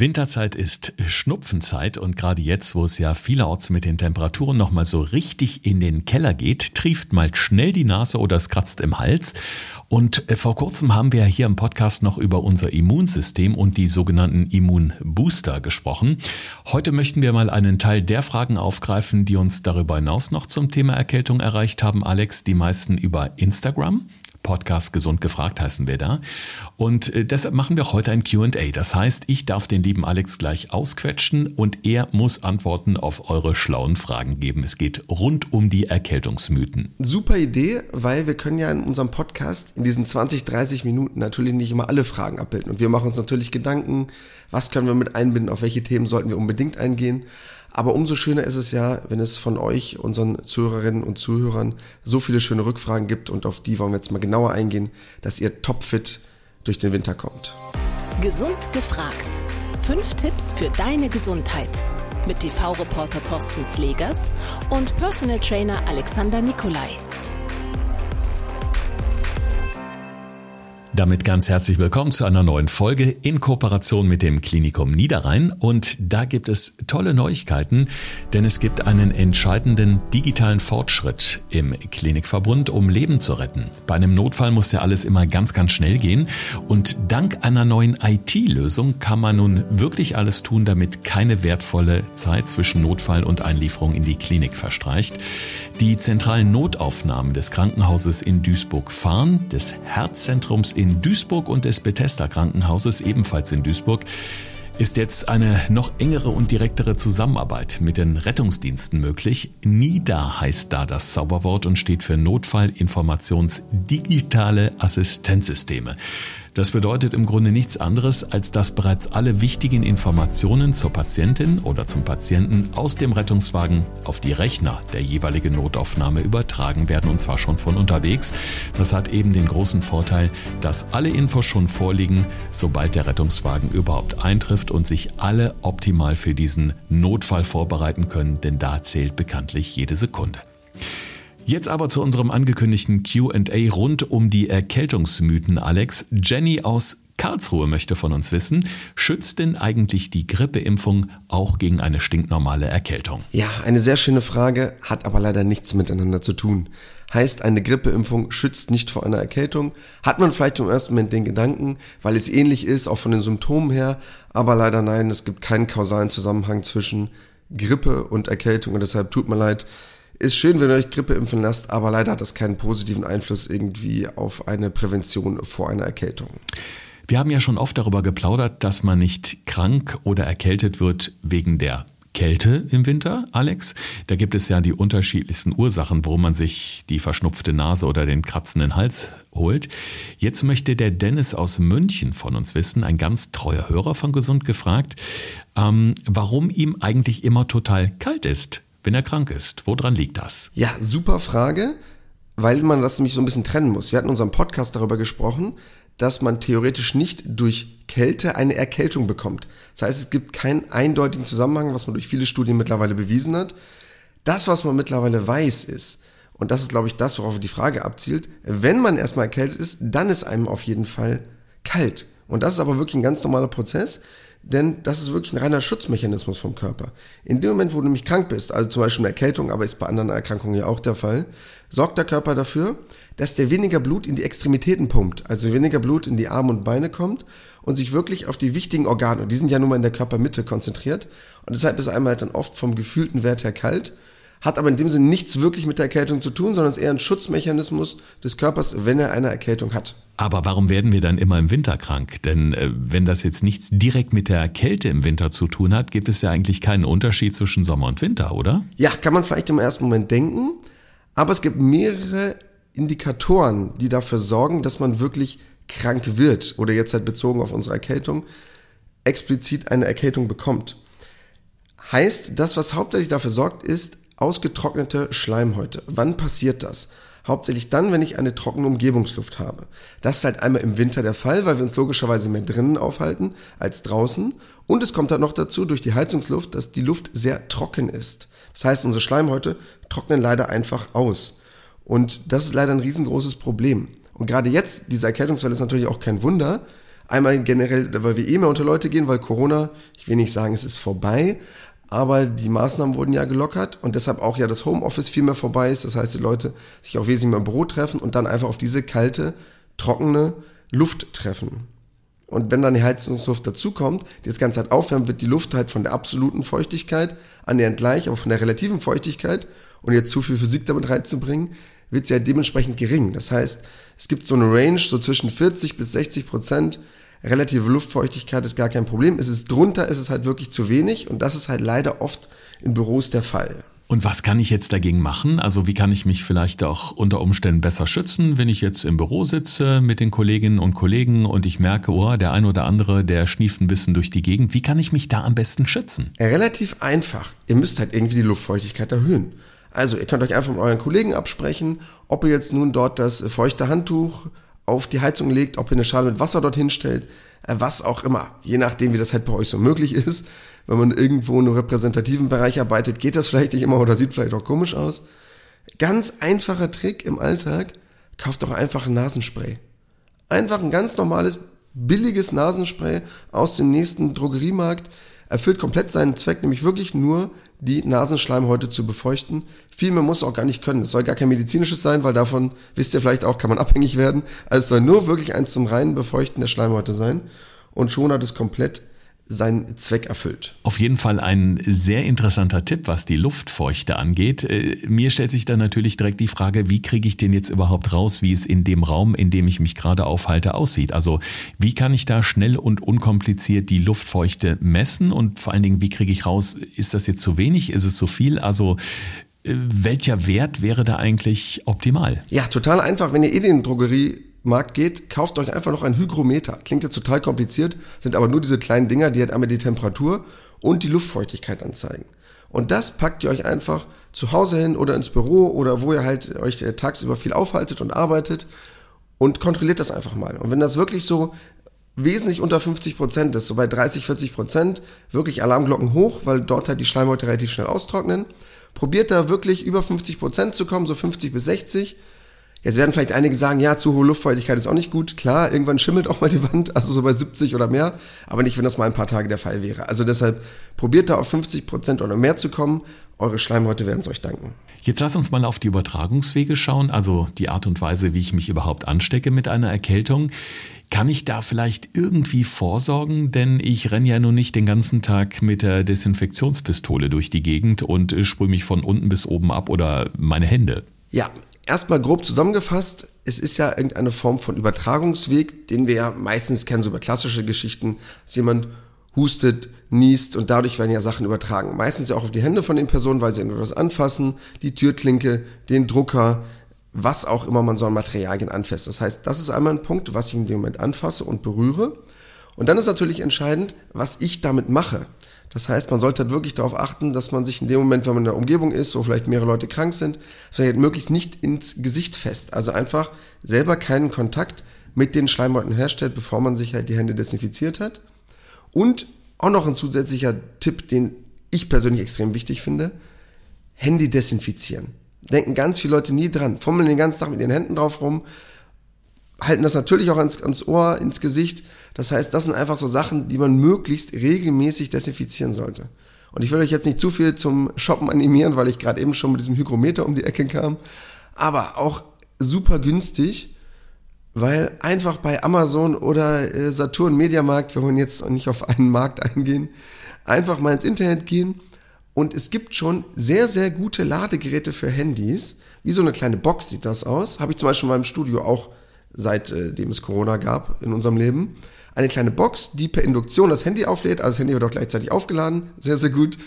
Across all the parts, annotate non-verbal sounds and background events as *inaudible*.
Winterzeit ist Schnupfenzeit und gerade jetzt, wo es ja vielerorts mit den Temperaturen nochmal so richtig in den Keller geht, trieft mal schnell die Nase oder es kratzt im Hals. Und äh, vor kurzem haben wir hier im Podcast noch über unser Immunsystem und die sogenannten Immunbooster gesprochen. Heute möchten wir mal einen Teil der Fragen aufgreifen, die uns darüber hinaus noch zum Thema Erkältung erreicht haben. Alex, die meisten über Instagram. Podcast Gesund gefragt heißen wir da. Und äh, deshalb machen wir heute ein QA. Das heißt, ich darf den lieben Alex gleich ausquetschen und er muss Antworten auf eure schlauen Fragen geben. Es geht rund um die Erkältungsmythen. Super Idee, weil wir können ja in unserem Podcast in diesen 20, 30 Minuten natürlich nicht immer alle Fragen abbilden. Und wir machen uns natürlich Gedanken, was können wir mit einbinden, auf welche Themen sollten wir unbedingt eingehen. Aber umso schöner ist es ja, wenn es von euch, unseren Zuhörerinnen und Zuhörern, so viele schöne Rückfragen gibt und auf die wollen wir jetzt mal genauer eingehen, dass ihr topfit durch den Winter kommt. Gesund gefragt. Fünf Tipps für deine Gesundheit. Mit TV-Reporter Thorsten Slegers und Personal Trainer Alexander Nikolai. Damit ganz herzlich willkommen zu einer neuen Folge in Kooperation mit dem Klinikum Niederrhein. Und da gibt es tolle Neuigkeiten, denn es gibt einen entscheidenden digitalen Fortschritt im Klinikverbund, um Leben zu retten. Bei einem Notfall muss ja alles immer ganz, ganz schnell gehen. Und dank einer neuen IT-Lösung kann man nun wirklich alles tun, damit keine wertvolle Zeit zwischen Notfall und Einlieferung in die Klinik verstreicht. Die zentralen Notaufnahmen des Krankenhauses in Duisburg-Fahren, des Herzzentrums in Duisburg und des Bethesda Krankenhauses ebenfalls in Duisburg ist jetzt eine noch engere und direktere Zusammenarbeit mit den Rettungsdiensten möglich. NIDA heißt da das Zauberwort und steht für Notfallinformationsdigitale Assistenzsysteme. Das bedeutet im Grunde nichts anderes, als dass bereits alle wichtigen Informationen zur Patientin oder zum Patienten aus dem Rettungswagen auf die Rechner der jeweiligen Notaufnahme übertragen werden und zwar schon von unterwegs. Das hat eben den großen Vorteil, dass alle Infos schon vorliegen, sobald der Rettungswagen überhaupt eintrifft und sich alle optimal für diesen Notfall vorbereiten können, denn da zählt bekanntlich jede Sekunde. Jetzt aber zu unserem angekündigten QA rund um die Erkältungsmythen, Alex. Jenny aus Karlsruhe möchte von uns wissen, schützt denn eigentlich die Grippeimpfung auch gegen eine stinknormale Erkältung? Ja, eine sehr schöne Frage, hat aber leider nichts miteinander zu tun. Heißt, eine Grippeimpfung schützt nicht vor einer Erkältung. Hat man vielleicht im ersten Moment den Gedanken, weil es ähnlich ist, auch von den Symptomen her, aber leider nein, es gibt keinen kausalen Zusammenhang zwischen Grippe und Erkältung und deshalb tut mir leid, ist schön, wenn ihr euch Grippe impfen lasst, aber leider hat das keinen positiven Einfluss irgendwie auf eine Prävention vor einer Erkältung. Wir haben ja schon oft darüber geplaudert, dass man nicht krank oder erkältet wird wegen der Kälte im Winter, Alex. Da gibt es ja die unterschiedlichsten Ursachen, warum man sich die verschnupfte Nase oder den kratzenden Hals holt. Jetzt möchte der Dennis aus München von uns wissen, ein ganz treuer Hörer von Gesund gefragt, ähm, warum ihm eigentlich immer total kalt ist wenn er krank ist? Woran liegt das? Ja, super Frage, weil man das nämlich so ein bisschen trennen muss. Wir hatten in unserem Podcast darüber gesprochen, dass man theoretisch nicht durch Kälte eine Erkältung bekommt. Das heißt, es gibt keinen eindeutigen Zusammenhang, was man durch viele Studien mittlerweile bewiesen hat. Das, was man mittlerweile weiß, ist, und das ist, glaube ich, das, worauf die Frage abzielt, wenn man erstmal erkältet ist, dann ist einem auf jeden Fall kalt. Und das ist aber wirklich ein ganz normaler Prozess. Denn das ist wirklich ein reiner Schutzmechanismus vom Körper. In dem Moment, wo du nämlich krank bist, also zum Beispiel eine Erkältung, aber ist bei anderen Erkrankungen ja auch der Fall, sorgt der Körper dafür, dass der weniger Blut in die Extremitäten pumpt, also weniger Blut in die Arme und Beine kommt und sich wirklich auf die wichtigen Organe, und die sind ja nun mal in der Körpermitte konzentriert, und deshalb ist einmal halt dann oft vom gefühlten Wert her kalt hat aber in dem Sinne nichts wirklich mit der Erkältung zu tun, sondern ist eher ein Schutzmechanismus des Körpers, wenn er eine Erkältung hat. Aber warum werden wir dann immer im Winter krank? Denn äh, wenn das jetzt nichts direkt mit der Kälte im Winter zu tun hat, gibt es ja eigentlich keinen Unterschied zwischen Sommer und Winter, oder? Ja, kann man vielleicht im ersten Moment denken, aber es gibt mehrere Indikatoren, die dafür sorgen, dass man wirklich krank wird oder jetzt halt bezogen auf unsere Erkältung explizit eine Erkältung bekommt. Heißt, das, was hauptsächlich dafür sorgt, ist Ausgetrocknete Schleimhäute. Wann passiert das? Hauptsächlich dann, wenn ich eine trockene Umgebungsluft habe. Das ist halt einmal im Winter der Fall, weil wir uns logischerweise mehr drinnen aufhalten als draußen. Und es kommt dann noch dazu durch die Heizungsluft, dass die Luft sehr trocken ist. Das heißt, unsere Schleimhäute trocknen leider einfach aus. Und das ist leider ein riesengroßes Problem. Und gerade jetzt, diese Erkältungswelle ist natürlich auch kein Wunder, Einmal generell, weil wir eh mehr unter Leute gehen, weil Corona, ich will nicht sagen, es ist vorbei, aber die Maßnahmen wurden ja gelockert und deshalb auch ja das Homeoffice viel mehr vorbei ist. Das heißt, die Leute sich auch wesentlich mehr im Büro treffen und dann einfach auf diese kalte, trockene Luft treffen. Und wenn dann die Heizungsluft dazukommt, die das Ganze halt aufwärmt, wird die Luft halt von der absoluten Feuchtigkeit annähernd gleich, aber von der relativen Feuchtigkeit und jetzt zu viel Physik damit reinzubringen, wird sie ja dementsprechend gering. Das heißt, es gibt so eine Range, so zwischen 40 bis 60 Prozent relative Luftfeuchtigkeit ist gar kein Problem. Es ist drunter, ist es halt wirklich zu wenig und das ist halt leider oft in Büros der Fall. Und was kann ich jetzt dagegen machen? Also wie kann ich mich vielleicht auch unter Umständen besser schützen, wenn ich jetzt im Büro sitze mit den Kolleginnen und Kollegen und ich merke, oh, der ein oder andere, der schnieft ein bisschen durch die Gegend. Wie kann ich mich da am besten schützen? Relativ einfach. Ihr müsst halt irgendwie die Luftfeuchtigkeit erhöhen. Also ihr könnt euch einfach mit euren Kollegen absprechen, ob ihr jetzt nun dort das feuchte Handtuch auf die Heizung legt, ob ihr eine Schale mit Wasser dorthin stellt, äh, was auch immer. Je nachdem, wie das halt bei euch so möglich *laughs* ist. Wenn man irgendwo in einem repräsentativen Bereich arbeitet, geht das vielleicht nicht immer oder sieht vielleicht auch komisch aus. Ganz einfacher Trick im Alltag, kauft doch einfach ein Nasenspray. Einfach ein ganz normales, billiges Nasenspray aus dem nächsten Drogeriemarkt erfüllt komplett seinen Zweck, nämlich wirklich nur die Nasenschleimhäute zu befeuchten. Viel mehr muss auch gar nicht können. Es soll gar kein medizinisches sein, weil davon, wisst ihr vielleicht auch, kann man *laughs* abhängig werden. Also es soll nur wirklich eins zum reinen Befeuchten der Schleimhäute sein. Und schon hat es komplett seinen Zweck erfüllt. Auf jeden Fall ein sehr interessanter Tipp, was die Luftfeuchte angeht. Äh, mir stellt sich dann natürlich direkt die Frage, wie kriege ich denn jetzt überhaupt raus, wie es in dem Raum, in dem ich mich gerade aufhalte, aussieht? Also wie kann ich da schnell und unkompliziert die Luftfeuchte messen und vor allen Dingen, wie kriege ich raus, ist das jetzt zu wenig, ist es zu viel? Also äh, welcher Wert wäre da eigentlich optimal? Ja, total einfach, wenn ihr in den Drogerie Markt geht, kauft euch einfach noch ein Hygrometer. Klingt jetzt total kompliziert, sind aber nur diese kleinen Dinger, die halt einmal die Temperatur und die Luftfeuchtigkeit anzeigen. Und das packt ihr euch einfach zu Hause hin oder ins Büro oder wo ihr halt euch äh, tagsüber viel aufhaltet und arbeitet und kontrolliert das einfach mal. Und wenn das wirklich so wesentlich unter 50 Prozent ist, so bei 30, 40 Prozent, wirklich Alarmglocken hoch, weil dort halt die Schleimhäute relativ schnell austrocknen. Probiert da wirklich über 50 Prozent zu kommen, so 50 bis 60 Jetzt werden vielleicht einige sagen, ja, zu hohe Luftfeuchtigkeit ist auch nicht gut. Klar, irgendwann schimmelt auch mal die Wand, also so bei 70 oder mehr, aber nicht, wenn das mal ein paar Tage der Fall wäre. Also deshalb probiert da auf 50 Prozent oder mehr zu kommen. Eure Schleimhäute werden es euch danken. Jetzt lass uns mal auf die Übertragungswege schauen, also die Art und Weise, wie ich mich überhaupt anstecke mit einer Erkältung. Kann ich da vielleicht irgendwie vorsorgen? Denn ich renne ja nun nicht den ganzen Tag mit der Desinfektionspistole durch die Gegend und sprühe mich von unten bis oben ab oder meine Hände. Ja, erstmal grob zusammengefasst, es ist ja irgendeine Form von Übertragungsweg, den wir ja meistens kennen, so über klassische Geschichten, dass jemand hustet, niest und dadurch werden ja Sachen übertragen. Meistens ja auch auf die Hände von den Personen, weil sie irgendwas anfassen, die Türklinke, den Drucker, was auch immer man so an Materialien anfasst. Das heißt, das ist einmal ein Punkt, was ich in dem Moment anfasse und berühre. Und dann ist natürlich entscheidend, was ich damit mache. Das heißt, man sollte halt wirklich darauf achten, dass man sich in dem Moment, wenn man in der Umgebung ist, wo vielleicht mehrere Leute krank sind, vielleicht möglichst nicht ins Gesicht fest. Also einfach selber keinen Kontakt mit den Schleimhäuten herstellt, bevor man sich halt die Hände desinfiziert hat. Und auch noch ein zusätzlicher Tipp, den ich persönlich extrem wichtig finde, Handy desinfizieren. Denken ganz viele Leute nie dran, fummeln den ganzen Tag mit ihren Händen drauf rum, halten das natürlich auch ans, ans Ohr, ins Gesicht. Das heißt, das sind einfach so Sachen, die man möglichst regelmäßig desinfizieren sollte. Und ich will euch jetzt nicht zu viel zum Shoppen animieren, weil ich gerade eben schon mit diesem Hygrometer um die Ecke kam. Aber auch super günstig, weil einfach bei Amazon oder äh, Saturn Mediamarkt, wir wollen jetzt nicht auf einen Markt eingehen, einfach mal ins Internet gehen und es gibt schon sehr, sehr gute Ladegeräte für Handys. Wie so eine kleine Box sieht das aus. Habe ich zum Beispiel in meinem Studio auch seitdem äh, es Corona gab in unserem Leben. Eine kleine Box, die per Induktion das Handy auflädt, also das Handy wird auch gleichzeitig aufgeladen, sehr, sehr gut,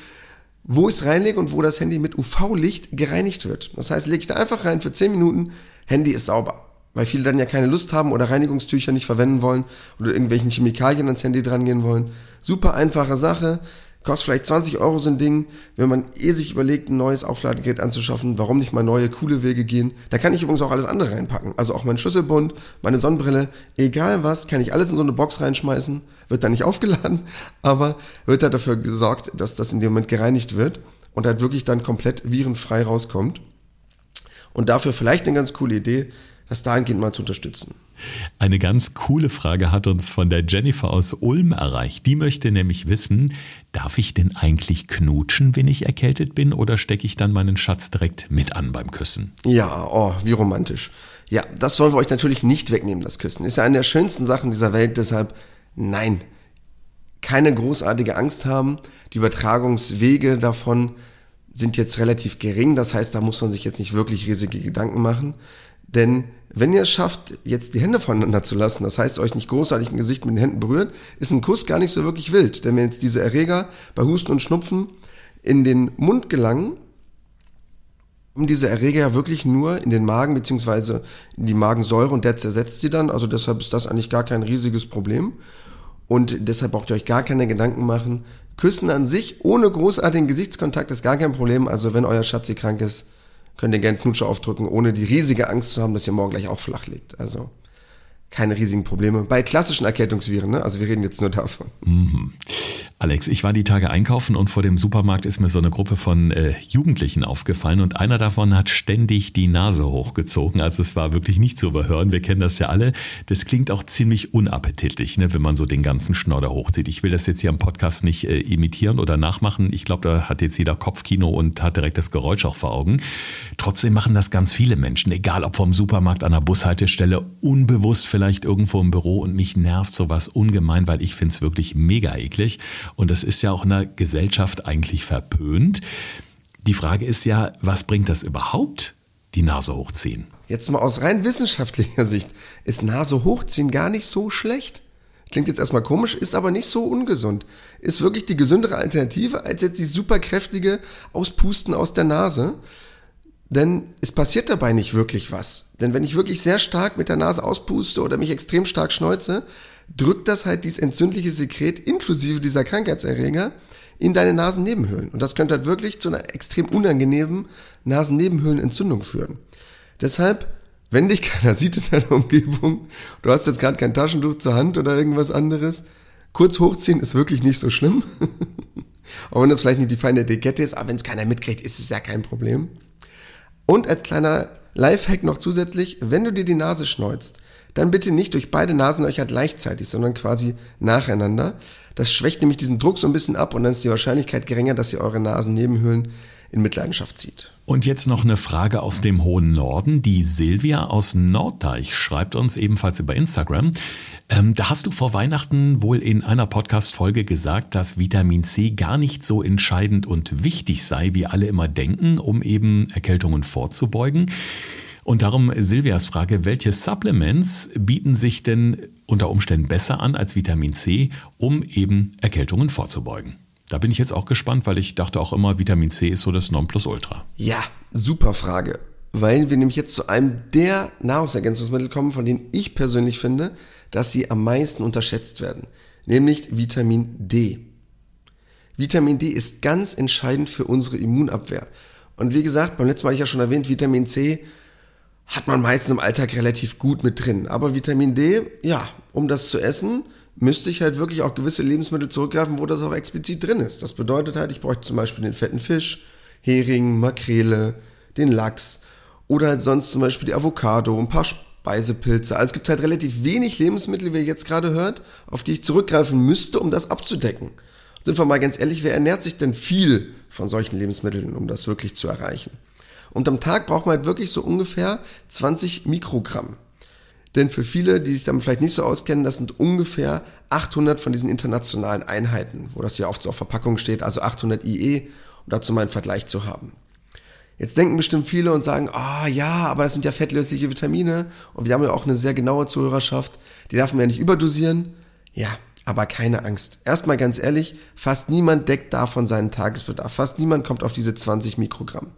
wo ich es reinlege und wo das Handy mit UV-Licht gereinigt wird. Das heißt, lege ich da einfach rein für 10 Minuten, Handy ist sauber. Weil viele dann ja keine Lust haben oder Reinigungstücher nicht verwenden wollen oder irgendwelchen Chemikalien ans Handy drangehen wollen. Super einfache Sache. Kostet vielleicht 20 Euro so ein Ding. Wenn man eh sich überlegt, ein neues Aufladegerät anzuschaffen, warum nicht mal neue, coole Wege gehen? Da kann ich übrigens auch alles andere reinpacken. Also auch mein Schlüsselbund, meine Sonnenbrille, egal was, kann ich alles in so eine Box reinschmeißen. Wird dann nicht *laughs* aufgeladen, aber wird halt dafür gesorgt, dass das in dem Moment gereinigt wird und halt wirklich dann komplett virenfrei rauskommt. Und dafür vielleicht eine ganz coole Idee, das dahingehend mal zu unterstützen. Eine ganz coole Frage hat uns von der Jennifer aus Ulm erreicht. Die möchte nämlich wissen, darf ich denn eigentlich knutschen, wenn ich erkältet bin, oder stecke ich dann meinen Schatz direkt mit an beim Küssen? Ja, oh, wie romantisch. Ja, das wollen wir euch natürlich nicht wegnehmen, das Küssen. Ist ja eine der schönsten Sachen dieser Welt, deshalb nein. Keine großartige Angst haben. Die Übertragungswege davon sind jetzt relativ gering. Das heißt, da muss man sich jetzt nicht wirklich riesige Gedanken machen. Denn wenn ihr es schafft, jetzt die Hände voneinander zu lassen, das heißt, euch nicht großartig im Gesicht mit den Händen berührt, ist ein Kuss gar nicht so wirklich wild. Denn wenn jetzt diese Erreger bei Husten und Schnupfen in den Mund gelangen, kommen diese Erreger ja wirklich nur in den Magen beziehungsweise in die Magensäure und der zersetzt sie dann. Also deshalb ist das eigentlich gar kein riesiges Problem. Und deshalb braucht ihr euch gar keine Gedanken machen. Küssen an sich ohne großartigen Gesichtskontakt ist gar kein Problem. Also wenn euer Schatzi krank ist, könnt ihr gerne Knutsche aufdrücken, ohne die riesige Angst zu haben, dass ihr morgen gleich auch flach liegt. Also keine riesigen Probleme. Bei klassischen Erkältungsviren, ne? also wir reden jetzt nur davon. Mhm. Alex, ich war die Tage einkaufen und vor dem Supermarkt ist mir so eine Gruppe von äh, Jugendlichen aufgefallen und einer davon hat ständig die Nase hochgezogen. Also es war wirklich nicht zu überhören. Wir kennen das ja alle. Das klingt auch ziemlich unappetitlich, ne, wenn man so den ganzen Schnodder hochzieht. Ich will das jetzt hier im Podcast nicht äh, imitieren oder nachmachen. Ich glaube, da hat jetzt jeder Kopfkino und hat direkt das Geräusch auch vor Augen. Trotzdem machen das ganz viele Menschen, egal ob vom Supermarkt an der Bushaltestelle, unbewusst vielleicht irgendwo im Büro und mich nervt sowas ungemein, weil ich finde es wirklich mega eklig. Und das ist ja auch in der Gesellschaft eigentlich verpönt. Die Frage ist ja, was bringt das überhaupt, die Nase hochziehen? Jetzt mal aus rein wissenschaftlicher Sicht ist Nase hochziehen gar nicht so schlecht. Klingt jetzt erstmal komisch, ist aber nicht so ungesund. Ist wirklich die gesündere Alternative als jetzt die superkräftige Auspusten aus der Nase. Denn es passiert dabei nicht wirklich was. Denn wenn ich wirklich sehr stark mit der Nase auspuste oder mich extrem stark schneuze, drückt das halt dieses entzündliche Sekret inklusive dieser Krankheitserreger in deine Nasennebenhöhlen. Und das könnte halt wirklich zu einer extrem unangenehmen Nasennebenhöhlenentzündung führen. Deshalb, wenn dich keiner sieht in deiner Umgebung, du hast jetzt gerade kein Taschentuch zur Hand oder irgendwas anderes, kurz hochziehen ist wirklich nicht so schlimm. *laughs* Auch wenn das vielleicht nicht die feine Etikette ist, aber wenn es keiner mitkriegt, ist es ja kein Problem. Und als kleiner Lifehack noch zusätzlich, wenn du dir die Nase schneuzt, dann bitte nicht durch beide Nasenlöcher gleichzeitig, sondern quasi nacheinander. Das schwächt nämlich diesen Druck so ein bisschen ab und dann ist die Wahrscheinlichkeit geringer, dass ihr eure Nasennebenhöhlen in Mitleidenschaft zieht. Und jetzt noch eine Frage aus dem hohen Norden. Die Silvia aus Norddeich schreibt uns ebenfalls über Instagram. Ähm, da hast du vor Weihnachten wohl in einer Podcast-Folge gesagt, dass Vitamin C gar nicht so entscheidend und wichtig sei, wie alle immer denken, um eben Erkältungen vorzubeugen. Und darum Silvias Frage, welche Supplements bieten sich denn unter Umständen besser an als Vitamin C, um eben Erkältungen vorzubeugen? Da bin ich jetzt auch gespannt, weil ich dachte auch immer, Vitamin C ist so das Nonplusultra. Ja, super Frage. Weil wir nämlich jetzt zu einem der Nahrungsergänzungsmittel kommen, von denen ich persönlich finde, dass sie am meisten unterschätzt werden. Nämlich Vitamin D. Vitamin D ist ganz entscheidend für unsere Immunabwehr. Und wie gesagt, beim letzten Mal hatte ich ja schon erwähnt, Vitamin C hat man meistens im Alltag relativ gut mit drin. Aber Vitamin D, ja, um das zu essen, müsste ich halt wirklich auch gewisse Lebensmittel zurückgreifen, wo das auch explizit drin ist. Das bedeutet halt, ich bräuchte zum Beispiel den fetten Fisch, Hering, Makrele, den Lachs oder halt sonst zum Beispiel die Avocado, ein paar Speisepilze. Also es gibt halt relativ wenig Lebensmittel, wie ihr jetzt gerade hört, auf die ich zurückgreifen müsste, um das abzudecken. Sind wir mal ganz ehrlich, wer ernährt sich denn viel von solchen Lebensmitteln, um das wirklich zu erreichen? Und am Tag braucht man halt wirklich so ungefähr 20 Mikrogramm. Denn für viele, die sich damit vielleicht nicht so auskennen, das sind ungefähr 800 von diesen internationalen Einheiten, wo das ja oft so auf Verpackung steht, also 800 IE, um dazu mal einen Vergleich zu haben. Jetzt denken bestimmt viele und sagen, ah oh, ja, aber das sind ja fettlösliche Vitamine und wir haben ja auch eine sehr genaue Zuhörerschaft, die darf man ja nicht überdosieren. Ja, aber keine Angst. Erstmal ganz ehrlich, fast niemand deckt davon seinen Tagesbedarf. Fast niemand kommt auf diese 20 Mikrogramm.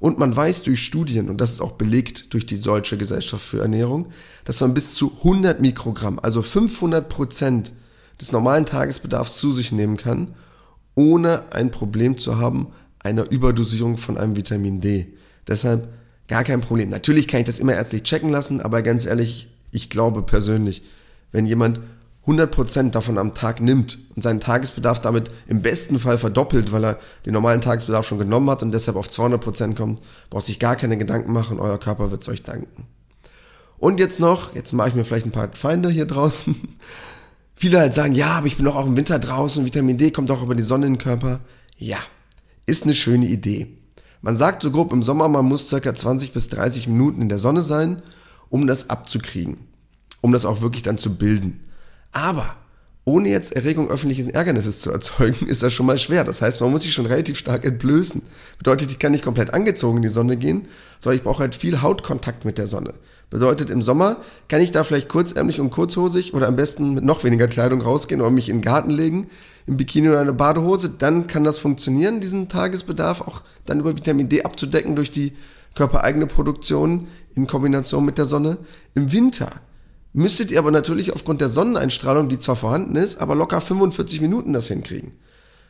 Und man weiß durch Studien, und das ist auch belegt durch die Deutsche Gesellschaft für Ernährung, dass man bis zu 100 Mikrogramm, also 500 Prozent des normalen Tagesbedarfs zu sich nehmen kann, ohne ein Problem zu haben einer Überdosierung von einem Vitamin D. Deshalb gar kein Problem. Natürlich kann ich das immer ärztlich checken lassen, aber ganz ehrlich, ich glaube persönlich, wenn jemand 100% davon am Tag nimmt und seinen Tagesbedarf damit im besten Fall verdoppelt, weil er den normalen Tagesbedarf schon genommen hat und deshalb auf 200% kommt, braucht sich gar keine Gedanken machen, euer Körper wird es euch danken. Und jetzt noch, jetzt mache ich mir vielleicht ein paar Feinde hier draußen. *laughs* Viele halt sagen, ja, aber ich bin doch auch im Winter draußen, Vitamin D kommt auch über die Sonne in den Körper. Ja, ist eine schöne Idee. Man sagt so grob im Sommer, man muss circa 20 bis 30 Minuten in der Sonne sein, um das abzukriegen. Um das auch wirklich dann zu bilden. Aber ohne jetzt Erregung öffentlichen Ärgernisses zu erzeugen, *laughs* ist das schon mal schwer. Das heißt, man muss sich schon relativ stark entblößen. Bedeutet, ich kann nicht komplett angezogen in die Sonne gehen, sondern ich brauche halt viel Hautkontakt mit der Sonne. Bedeutet, im Sommer kann ich da vielleicht kurzärmlich und kurzhosig oder am besten mit noch weniger Kleidung rausgehen oder mich in den Garten legen, im Bikini oder eine Badehose. Dann kann das funktionieren, diesen Tagesbedarf auch dann über Vitamin D abzudecken durch die körpereigene Produktion in Kombination mit der Sonne. Im Winter müsstet ihr aber natürlich aufgrund der Sonneneinstrahlung, die zwar vorhanden ist, aber locker 45 Minuten das hinkriegen.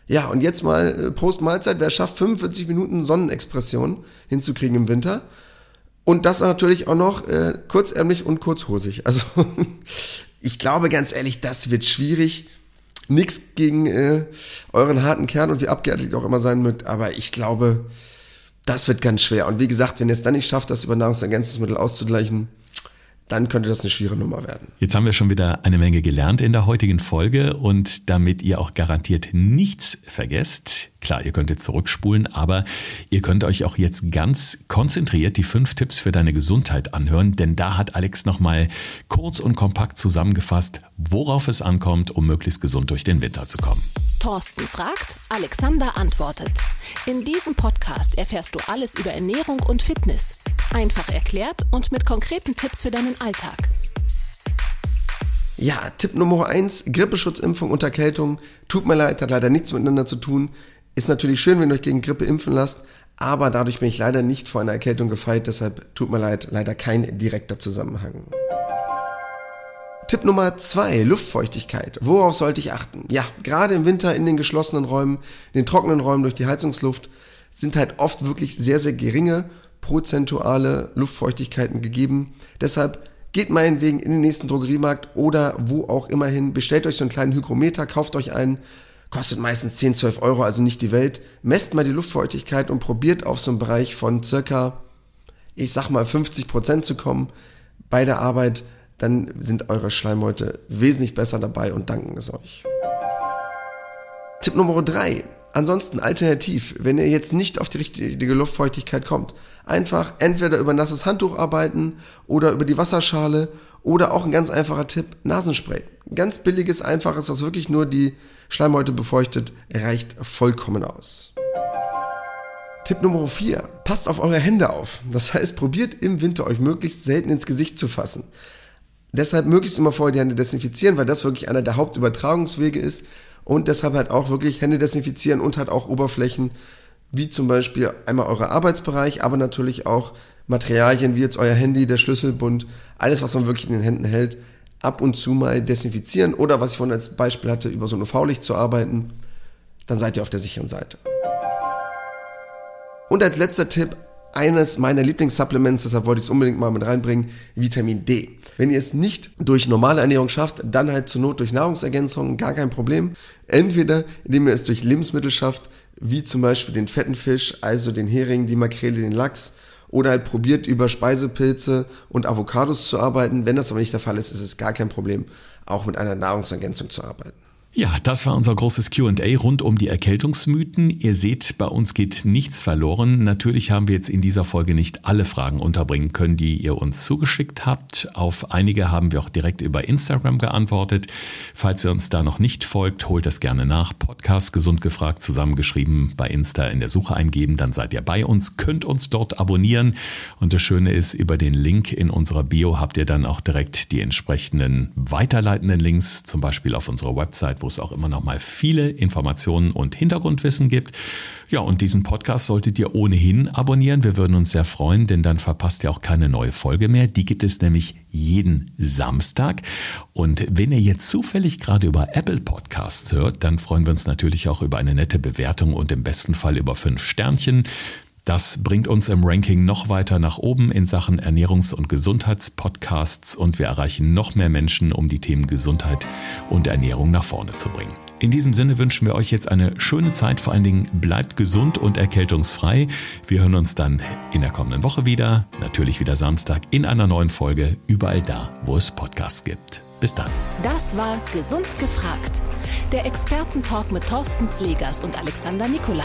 Ja, und jetzt mal äh, Post-Mahlzeit, wer schafft 45 Minuten Sonnenexpression hinzukriegen im Winter? Und das natürlich auch noch äh, kurzärmlich und kurzhosig. *laughs* Also ich glaube ganz ehrlich, das wird schwierig. Nix gegen äh, euren harten Kern und wie abgeärtet auch immer sein mögt, aber ich glaube, das wird ganz schwer. Und wie gesagt, wenn ihr es dann nicht schafft, das über Nahrungsergänzungsmittel auszugleichen, dann könnte das eine schwere Nummer werden. Jetzt haben wir schon wieder eine Menge gelernt in der heutigen Folge und damit ihr auch garantiert nichts vergesst, klar, ihr könnt jetzt zurückspulen, aber ihr könnt euch auch jetzt ganz konzentriert die fünf Tipps für deine Gesundheit anhören, denn da hat Alex nochmal kurz und kompakt zusammengefasst, worauf es ankommt, um möglichst gesund durch den Winter zu kommen. Thorsten fragt, Alexander antwortet. In diesem Podcast erfährst du alles über Ernährung und Fitness. Einfach erklärt und mit konkreten Tipps für deinen Alltag. Ja, Tipp Nummer eins: Grippeschutzimpfung und Erkältung. Tut mir leid, hat leider nichts miteinander zu tun. Ist natürlich schön, wenn ihr euch gegen Grippe impfen lasst, aber dadurch bin ich leider nicht vor einer Erkältung gefeit, deshalb tut mir leid, leider kein direkter Zusammenhang. Tipp Nummer zwei, Luftfeuchtigkeit. Worauf sollte ich achten? Ja, gerade im Winter in den geschlossenen Räumen, in den trockenen Räumen durch die Heizungsluft sind halt oft wirklich sehr, sehr geringe prozentuale Luftfeuchtigkeiten gegeben. Deshalb geht meinetwegen in den nächsten Drogeriemarkt oder wo auch immer hin, bestellt euch so einen kleinen Hygrometer, kauft euch einen, kostet meistens 10, 12 Euro, also nicht die Welt. Messt mal die Luftfeuchtigkeit und probiert auf so einen Bereich von circa, ich sag mal 50 Prozent zu kommen bei der Arbeit dann sind eure Schleimhäute wesentlich besser dabei und danken es euch. Tipp Nummer drei: Ansonsten alternativ, wenn ihr jetzt nicht auf die richtige Luftfeuchtigkeit kommt, einfach entweder über nasses Handtuch arbeiten oder über die Wasserschale oder auch ein ganz einfacher Tipp, Nasenspray. Ganz billiges, einfaches, das wirklich nur die Schleimhäute befeuchtet, reicht vollkommen aus. Tipp Nummer 4. Passt auf eure Hände auf. Das heißt, probiert im Winter euch möglichst selten ins Gesicht zu fassen. Deshalb möglichst immer vorher die Hände desinfizieren, weil das wirklich einer der Hauptübertragungswege ist. Und deshalb halt auch wirklich Hände desinfizieren und halt auch Oberflächen, wie zum Beispiel einmal euer Arbeitsbereich, aber natürlich auch Materialien wie jetzt euer Handy, der Schlüsselbund, alles, was man wirklich in den Händen hält, ab und zu mal desinfizieren oder was ich vorhin als Beispiel hatte, über so ein UV-Licht zu arbeiten, dann seid ihr auf der sicheren Seite. Und als letzter Tipp, eines meiner Lieblingssupplements, deshalb wollte ich es unbedingt mal mit reinbringen, Vitamin D. Wenn ihr es nicht durch normale Ernährung schafft, dann halt zur Not durch Nahrungsergänzungen, gar kein Problem. Entweder indem ihr es durch Lebensmittel schafft, wie zum Beispiel den fetten Fisch, also den Hering, die Makrele, den Lachs, oder halt probiert über Speisepilze und Avocados zu arbeiten. Wenn das aber nicht der Fall ist, ist es gar kein Problem, auch mit einer Nahrungsergänzung zu arbeiten. Ja, das war unser großes QA rund um die Erkältungsmythen. Ihr seht, bei uns geht nichts verloren. Natürlich haben wir jetzt in dieser Folge nicht alle Fragen unterbringen können, die ihr uns zugeschickt habt. Auf einige haben wir auch direkt über Instagram geantwortet. Falls ihr uns da noch nicht folgt, holt das gerne nach. Podcast Gesund gefragt zusammengeschrieben bei Insta in der Suche eingeben, dann seid ihr bei uns, könnt uns dort abonnieren. Und das Schöne ist, über den Link in unserer Bio habt ihr dann auch direkt die entsprechenden weiterleitenden Links, zum Beispiel auf unserer Website wo es auch immer noch mal viele Informationen und Hintergrundwissen gibt. Ja, und diesen Podcast solltet ihr ohnehin abonnieren. Wir würden uns sehr freuen, denn dann verpasst ihr auch keine neue Folge mehr. Die gibt es nämlich jeden Samstag. Und wenn ihr jetzt zufällig gerade über Apple Podcasts hört, dann freuen wir uns natürlich auch über eine nette Bewertung und im besten Fall über fünf Sternchen. Das bringt uns im Ranking noch weiter nach oben in Sachen Ernährungs- und Gesundheitspodcasts und wir erreichen noch mehr Menschen, um die Themen Gesundheit und Ernährung nach vorne zu bringen. In diesem Sinne wünschen wir euch jetzt eine schöne Zeit. Vor allen Dingen bleibt gesund und erkältungsfrei. Wir hören uns dann in der kommenden Woche wieder. Natürlich wieder Samstag in einer neuen Folge. Überall da, wo es Podcasts gibt. Bis dann. Das war Gesund gefragt. Der Expertentalk mit Thorsten Slegers und Alexander Nikolai.